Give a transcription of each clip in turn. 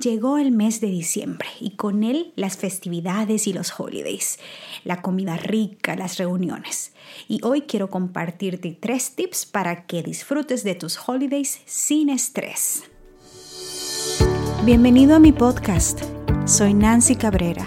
Llegó el mes de diciembre y con él las festividades y los holidays, la comida rica, las reuniones. Y hoy quiero compartirte tres tips para que disfrutes de tus holidays sin estrés. Bienvenido a mi podcast. Soy Nancy Cabrera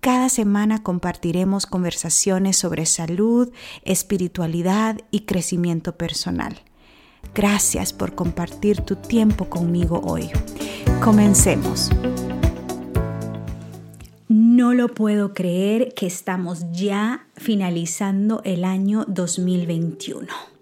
Cada semana compartiremos conversaciones sobre salud, espiritualidad y crecimiento personal. Gracias por compartir tu tiempo conmigo hoy. Comencemos. No lo puedo creer que estamos ya finalizando el año 2021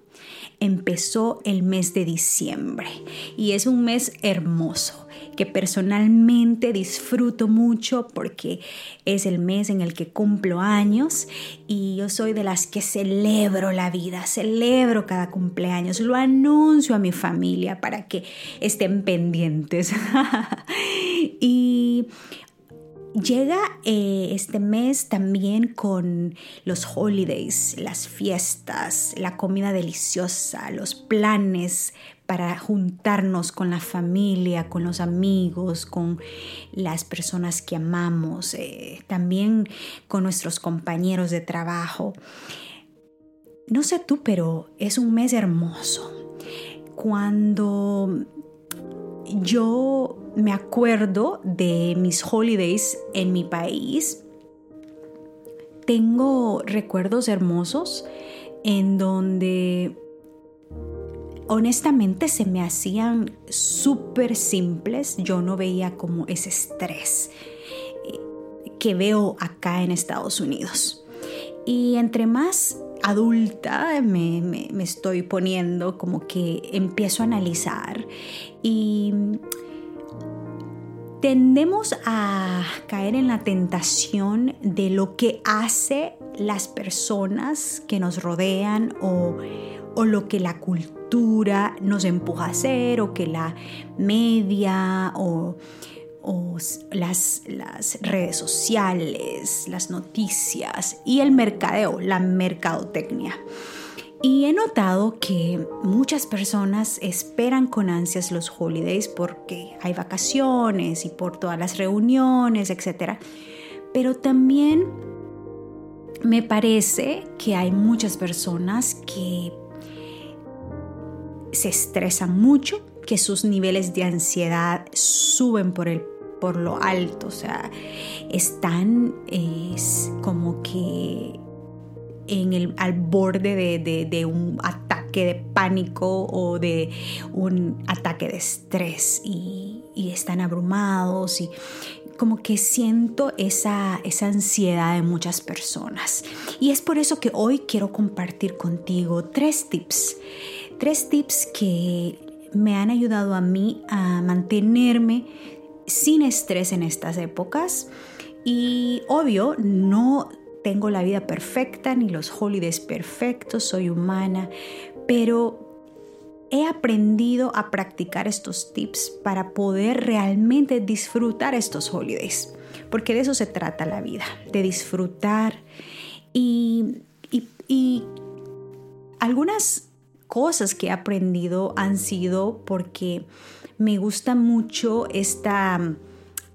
empezó el mes de diciembre y es un mes hermoso que personalmente disfruto mucho porque es el mes en el que cumplo años y yo soy de las que celebro la vida, celebro cada cumpleaños, lo anuncio a mi familia para que estén pendientes. y Llega eh, este mes también con los holidays, las fiestas, la comida deliciosa, los planes para juntarnos con la familia, con los amigos, con las personas que amamos, eh, también con nuestros compañeros de trabajo. No sé tú, pero es un mes hermoso. Cuando yo me acuerdo de mis holidays en mi país, tengo recuerdos hermosos en donde honestamente se me hacían súper simples, yo no veía como ese estrés eh, que veo acá en Estados Unidos. Y entre más adulta me, me, estoy poniendo, como que empiezo a analizar y tendemos a caer en la tentación de lo que hace las personas que nos rodean o, o lo que la cultura nos empuja a hacer o que la media o, las, las redes sociales, las noticias y el mercadeo, la mercadotecnia. Y he notado que muchas personas esperan con ansias los holidays porque hay vacaciones y por todas las reuniones, etc. Pero también me parece que hay muchas personas que se estresan mucho, que sus niveles de ansiedad suben por, el, por lo alto, o sea, están como que en el, al borde de, un ataque de pánico o de un ataque de estrés y, y están abrumados y como que siento esa, esa ansiedad de muchas personas. Y es por eso que hoy quiero compartir contigo tres tips tres tips que me han ayudado a mí a mantenerme sin estrés en estas épocas. Y obvio, no tengo la vida perfecta ni los holidays perfectos, soy humana, pero he aprendido a practicar estos tips para poder realmente disfrutar estos holidays, porque de eso se trata la vida, de disfrutar. Y, y, y algunas cosas que he aprendido han sido porque me gusta mucho esta,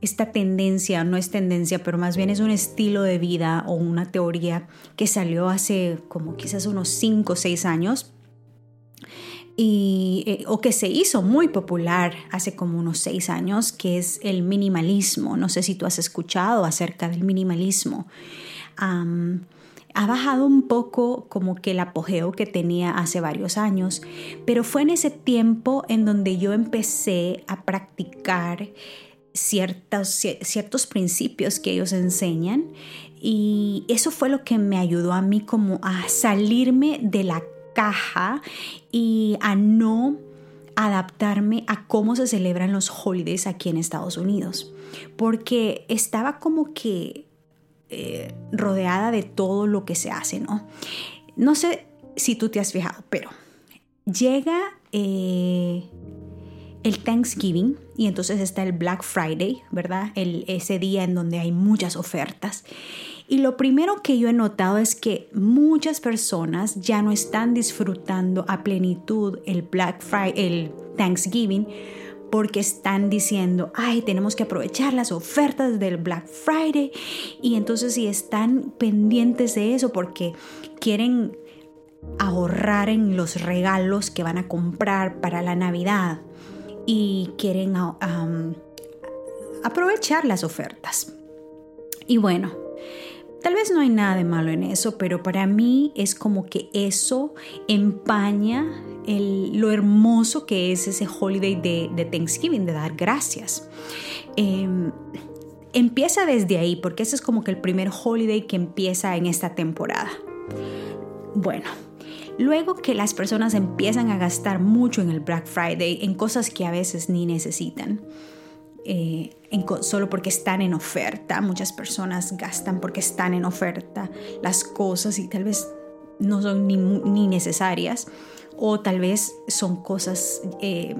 esta tendencia, no es tendencia, pero más bien es un estilo de vida o una teoría que salió hace como quizás unos 5 o 6 años. Y, eh, o que se hizo muy popular hace como unos seis años, que es el minimalismo. No sé si tú has escuchado acerca del minimalismo ha bajado un poco como que el apogeo que tenía hace varios años, pero fue en ese tiempo en donde yo empecé a practicar ciertos, ciertos principios que ellos enseñan y eso fue lo que me ayudó a mí como a salirme de la caja y a no adaptarme a cómo se celebran los holidays aquí en Estados Unidos, porque estaba como que eh, rodeada de todo lo que se hace, ¿no? No sé si tú te has fijado, pero llega eh, el Thanksgiving y entonces está el Black Friday, ¿verdad? El, ese día en donde hay muchas ofertas. Y lo primero que yo he notado es que muchas personas ya no están disfrutando a plenitud el Black Friday, el Thanksgiving, porque están diciendo, ay, tenemos que aprovechar las ofertas del Black Friday. Y entonces si están pendientes de eso porque quieren ahorrar en los regalos que van a comprar para la Navidad y quieren aprovechar las ofertas. Y bueno, Tal vez no hay nada de malo en eso, pero para mí es como que eso empaña lo hermoso que es ese holiday de, Thanksgiving, de dar gracias. Em, empieza desde ahí, porque ese es como que el primer holiday que empieza en esta temporada. Bueno, luego que las personas empiezan a gastar mucho en el Black Friday, en cosas que a veces ni necesitan, eh, solo porque están en oferta. Muchas personas gastan porque están en oferta las cosas y tal vez no son ni, necesarias o tal vez son cosas eh,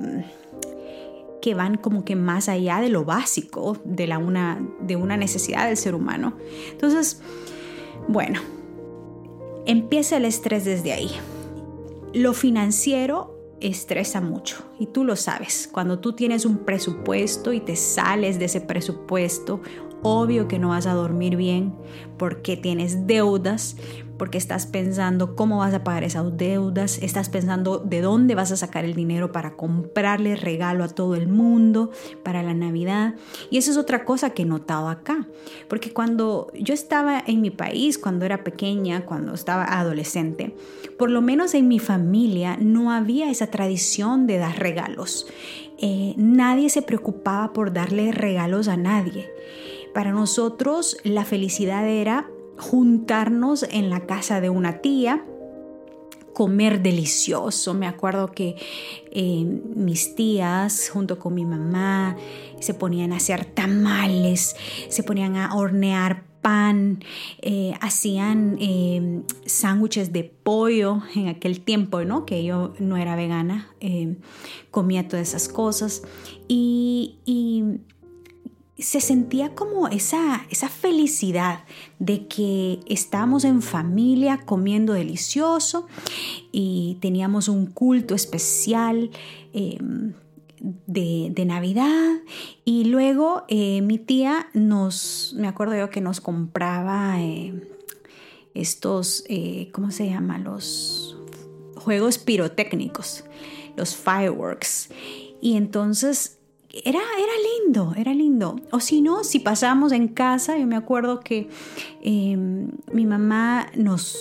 que van como que más allá de lo básico de, la una, de una necesidad del ser humano. Entonces, bueno, empieza el estrés desde ahí. Lo financiero estresa mucho y tú lo sabes. Cuando tú tienes un presupuesto y te sales de ese presupuesto, obvio que no vas a dormir bien porque tienes deudas, porque estás pensando cómo vas a pagar esas deudas, estás pensando de dónde vas a sacar el dinero para comprarle regalo a todo el mundo para la Navidad. Y eso es otra cosa que he notado acá, porque cuando yo estaba en mi país, cuando era pequeña, cuando estaba adolescente, por lo menos en mi familia no había esa tradición de dar regalos. Eh, nadie se preocupaba por darle regalos a nadie. Para nosotros la felicidad era juntarnos en la casa de una tía, comer delicioso. Me acuerdo que eh, mis tías junto con mi mamá se ponían a hacer tamales, se ponían a hornear pan, eh, hacían eh, sándwiches de pollo en aquel tiempo, ¿no? Que yo no era vegana, comía todas esas cosas y se sentía como esa, esa felicidad de que estábamos en familia comiendo delicioso y teníamos un culto especial em, de, Navidad y luego eh, mi tía nos, me acuerdo yo que nos compraba eh, estos, eh, ¿cómo se llama? Los juegos pirotécnicos, los fireworks. Y entonces era, era era lindo. O si no, si pasábamos en casa, yo me acuerdo que em, mi mamá nos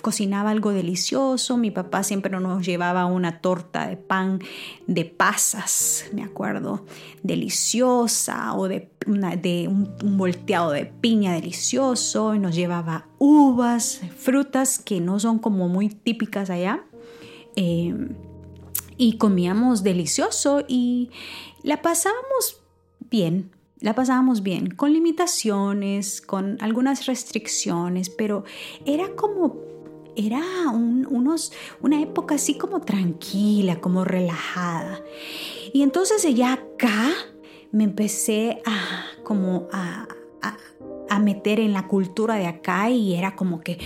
cocinaba algo delicioso, mi papá siempre nos llevaba una torta de pan de pasas, me acuerdo, deliciosa, o de, de un, volteado de piña delicioso, y nos llevaba uvas, frutas que no son como muy típicas allá. Em, y comíamos delicioso y la pasábamos bien, la pasábamos bien, con limitaciones, con algunas restricciones, pero era como, era unos, una época así como tranquila, como relajada. Y entonces ya acá me empecé a como a, a meter en la cultura de acá y era como que,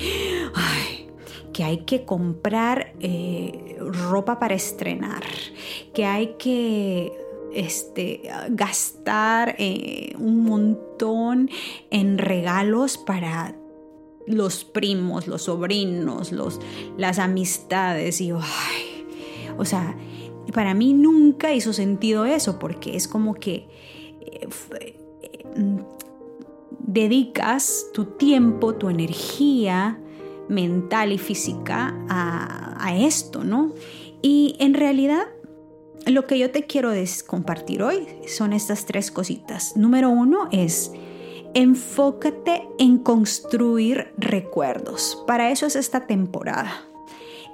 ay, que hay que comprar eh, ropa para estrenar, que hay que este, gastar eh, un montón en regalos para los primos, los sobrinos, los, las amistades. Y o sea, para mí nunca hizo sentido eso, porque es como que eh, mm, dedicas tu tiempo, tu energía mental y física a, a esto, ¿no? Y en realidad lo que yo te quiero compartir hoy son estas tres cositas. Número uno es enfócate en construir recuerdos. Para eso es esta temporada.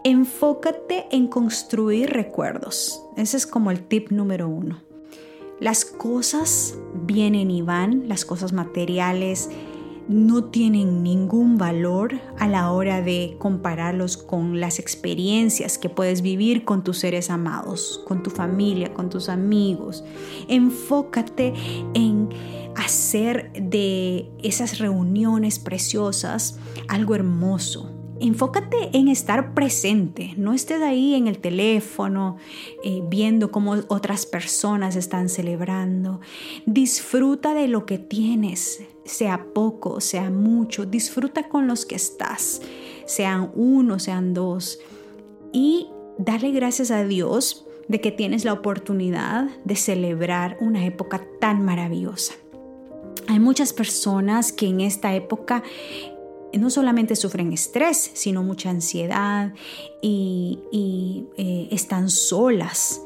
Enfócate en construir recuerdos. Ese es como el tip número uno. Las cosas vienen y van, las cosas materiales no tienen ningún valor a la hora de compararlos con las experiencias que puedes vivir con tus seres amados, con tu familia, con tus amigos. Enfócate en hacer de esas reuniones preciosas algo hermoso, enfócate en estar presente, no estés ahí en el teléfono eh, viendo cómo otras personas están celebrando. Disfruta de lo que tienes, sea poco, sea mucho, disfruta con los que estás, sean uno, sean dos. Y dale gracias a Dios de que tienes la oportunidad de celebrar una época tan maravillosa. Hay muchas personas que en esta época no solamente sufren estrés, sino mucha ansiedad y, eh, están solas,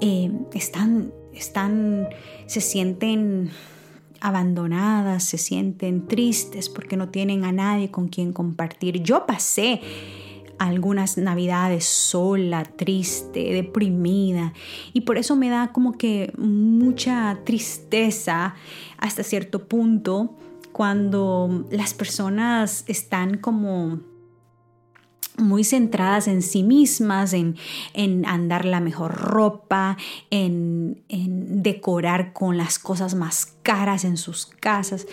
eh, están, están, se sienten abandonadas, se sienten tristes porque no tienen a nadie con quien compartir. Yo pasé algunas navidades sola, triste, deprimida y por eso me da como que mucha tristeza hasta cierto punto cuando las personas están como muy centradas en sí mismas, en, andar la mejor ropa, en, en, decorar con las cosas más caras en sus casas,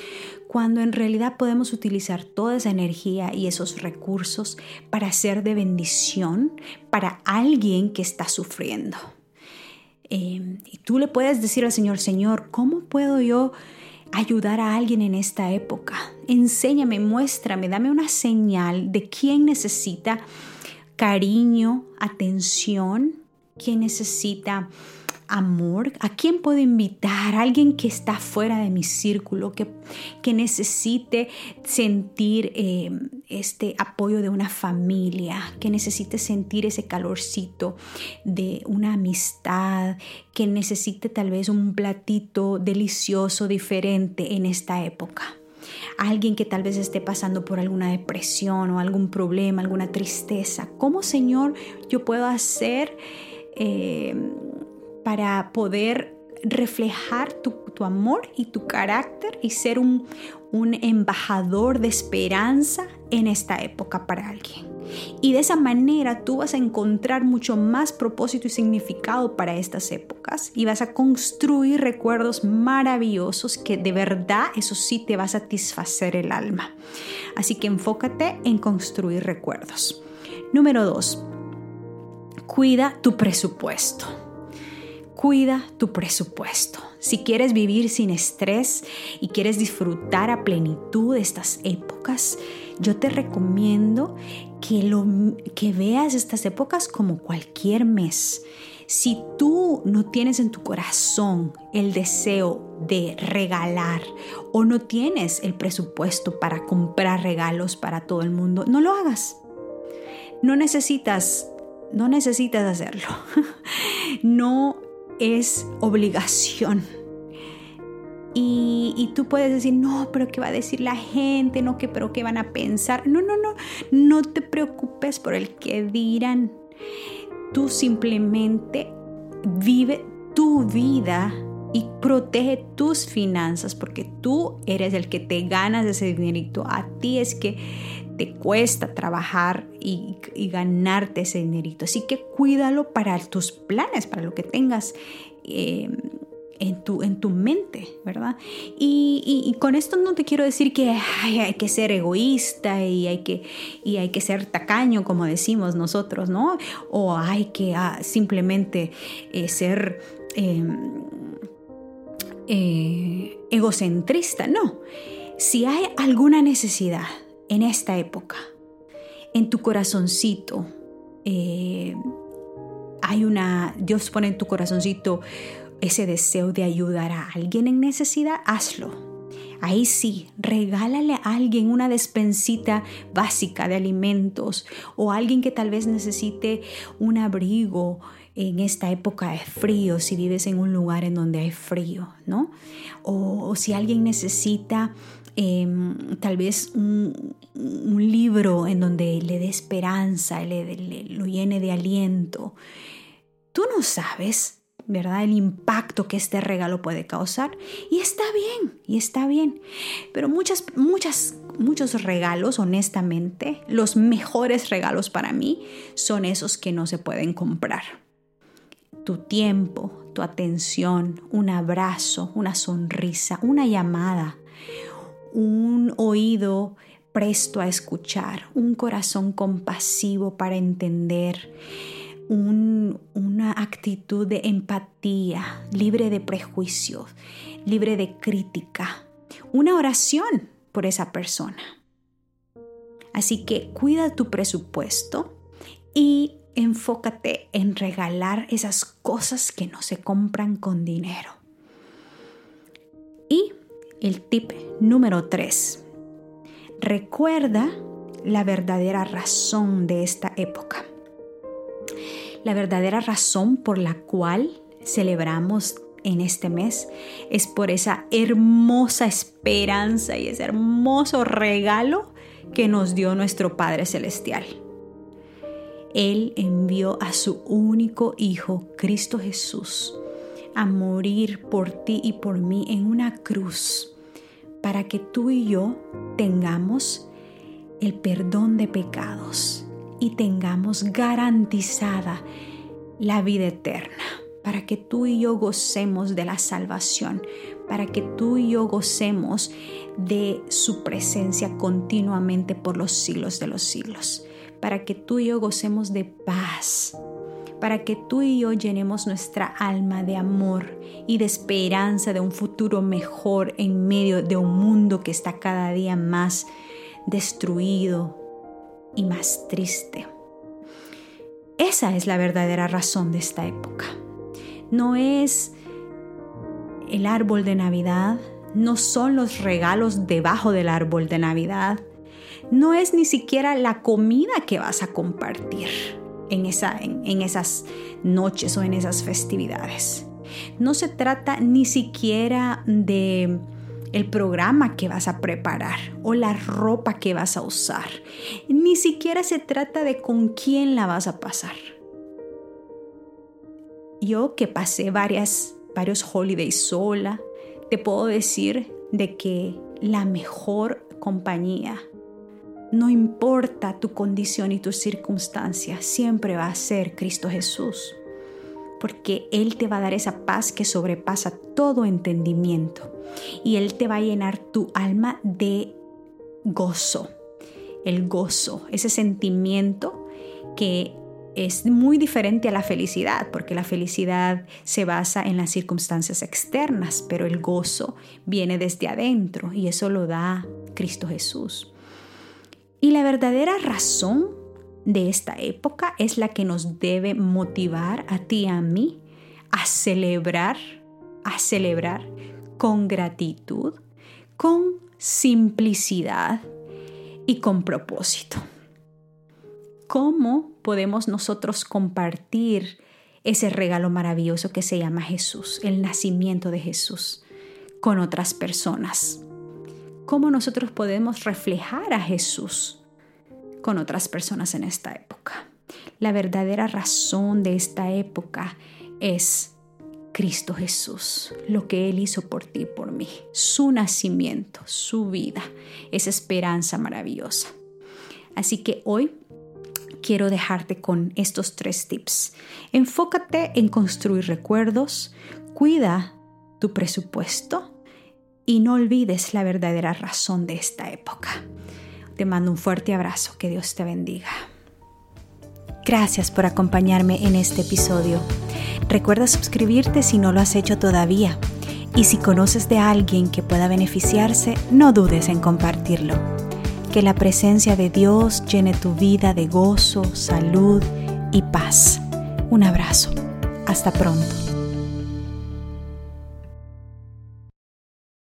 cuando en realidad podemos utilizar toda esa energía y esos recursos para ser de bendición para alguien que está sufriendo. Eh, y tú le puedes decir al Señor, Señor, ¿cómo puedo yo ayudar a alguien en esta época. Enséñame, muéstrame, dame una señal de quién necesita cariño, atención, quién necesita amor, a quién puedo invitar, alguien que está fuera de mi círculo, que, que necesite sentir eh, este apoyo de una familia, que necesite sentir ese calorcito de una amistad, que necesite tal vez un platito delicioso, diferente en esta época alguien que tal vez esté pasando por alguna depresión o algún problema, alguna tristeza. ¿Cómo, Señor, yo puedo hacer eh, para poder reflejar tu, amor y tu carácter y ser un, un embajador de esperanza en esta época para alguien. Y de esa manera tú vas a encontrar mucho más propósito y significado para estas épocas y vas a construir recuerdos maravillosos que de verdad eso sí te va a satisfacer el alma. Así que enfócate en construir recuerdos. Número dos, cuida tu presupuesto. Cuida tu presupuesto. Si quieres vivir sin estrés y quieres disfrutar a plenitud estas épocas, yo te recomiendo que, lo, que veas estas épocas como cualquier mes. Si tú no tienes en tu corazón el deseo de regalar o no tienes el presupuesto para comprar regalos para todo el mundo, no lo hagas. No necesitas, no necesitas hacerlo. no es obligación. Y, tú puedes decir, no, pero ¿qué va a decir la gente? No, que, pero ¿qué van a pensar? No, no, no, no te preocupes por el que dirán. Tú simplemente vive tu vida y protege tus finanzas porque tú eres el que te ganas ese dinerito. A ti es que te cuesta trabajar y, ganarte ese dinerito. Así que cuídalo para tus planes, para lo que tengas. Eh, en tu, en tu mente, ¿verdad? Y, con esto no te quiero decir que hay que ser egoísta y hay que, y hay que ser tacaño, como decimos nosotros, ¿no? O hay que ah, simplemente eh, ser em, eh, egocentrista, no. Si hay alguna necesidad, en esta época, en tu corazoncito, eh, hay una, Dios pone en tu corazoncito ese deseo de ayudar a alguien en necesidad, hazlo. Ahí sí, regálale a alguien una despensita básica de alimentos o alguien que tal vez necesite un abrigo en esta época de frío, si vives en un lugar en donde hay frío, ¿no? O, si alguien necesita em, tal vez un, libro en donde le dé esperanza, le, lo llene de aliento. Tú no sabes ¿verdad? El impacto que este regalo puede causar. Y está bien, y está bien. Pero muchas, muchas, muchos regalos, honestamente, los mejores regalos para mí son esos que no se pueden comprar. Tu tiempo, tu atención, un abrazo, una sonrisa, una llamada, un oído presto a escuchar, un corazón compasivo para entender, una actitud de empatía, libre de prejuicios, libre de crítica, una oración por esa persona. Así que cuida tu presupuesto y enfócate en regalar esas cosas que no se compran con dinero. Y el tip número 3. Recuerda la verdadera razón de esta época. La verdadera razón por la cual celebramos en este mes es por esa hermosa esperanza y ese hermoso regalo que nos dio nuestro Padre Celestial. Él envió a su único Hijo, Cristo Jesús, a morir por ti y por mí en una cruz para que tú y yo tengamos el perdón de pecados y tengamos garantizada la vida eterna, para que tú y yo gocemos de la salvación, para que tú y yo gocemos de su presencia continuamente por los siglos de los siglos, para que tú y yo gocemos de paz, para que tú y yo llenemos nuestra alma de amor y de esperanza de un futuro mejor en medio de un mundo que está cada día más destruido y más triste. Esa es la verdadera razón de esta época. No es el árbol de Navidad, no son los regalos debajo del árbol de Navidad, no es ni siquiera la comida que vas a compartir en, esa, en, esas noches o en esas festividades. No se trata ni siquiera de el programa que vas a preparar o la ropa que vas a usar. Ni siquiera se trata de con quién la vas a pasar. Yo que pasé varias, varios holidays sola, te puedo decir de que la mejor compañía, no importa tu condición y tus circunstancias, siempre va a ser Cristo Jesús porque Él te va a dar esa paz que sobrepasa todo entendimiento y Él te va a llenar tu alma de gozo. El gozo, ese sentimiento que es muy diferente a la felicidad, porque la felicidad se basa en las circunstancias externas, pero el gozo viene desde adentro y eso lo da Cristo Jesús. Y la verdadera razón de esta época es la que nos debe motivar a ti y a mí a celebrar, a celebrar con gratitud, con simplicidad y con propósito. ¿Cómo podemos nosotros compartir ese regalo maravilloso que se llama Jesús, el nacimiento de Jesús, con otras personas? ¿Cómo nosotros podemos reflejar a Jesús con otras personas en esta época. La verdadera razón de esta época es Cristo Jesús, lo que Él hizo por ti y por mí, su nacimiento, su vida, esa esperanza maravillosa. Así que hoy quiero dejarte con estos tres tips. Enfócate en construir recuerdos, cuida tu presupuesto y no olvides la verdadera razón de esta época. Te mando un fuerte abrazo, que Dios te bendiga. Gracias por acompañarme en este episodio. Recuerda suscribirte si no lo has hecho todavía. Y si conoces de alguien que pueda beneficiarse, no dudes en compartirlo. Que la presencia de Dios llene tu vida de gozo, salud y paz. Un abrazo. Hasta pronto.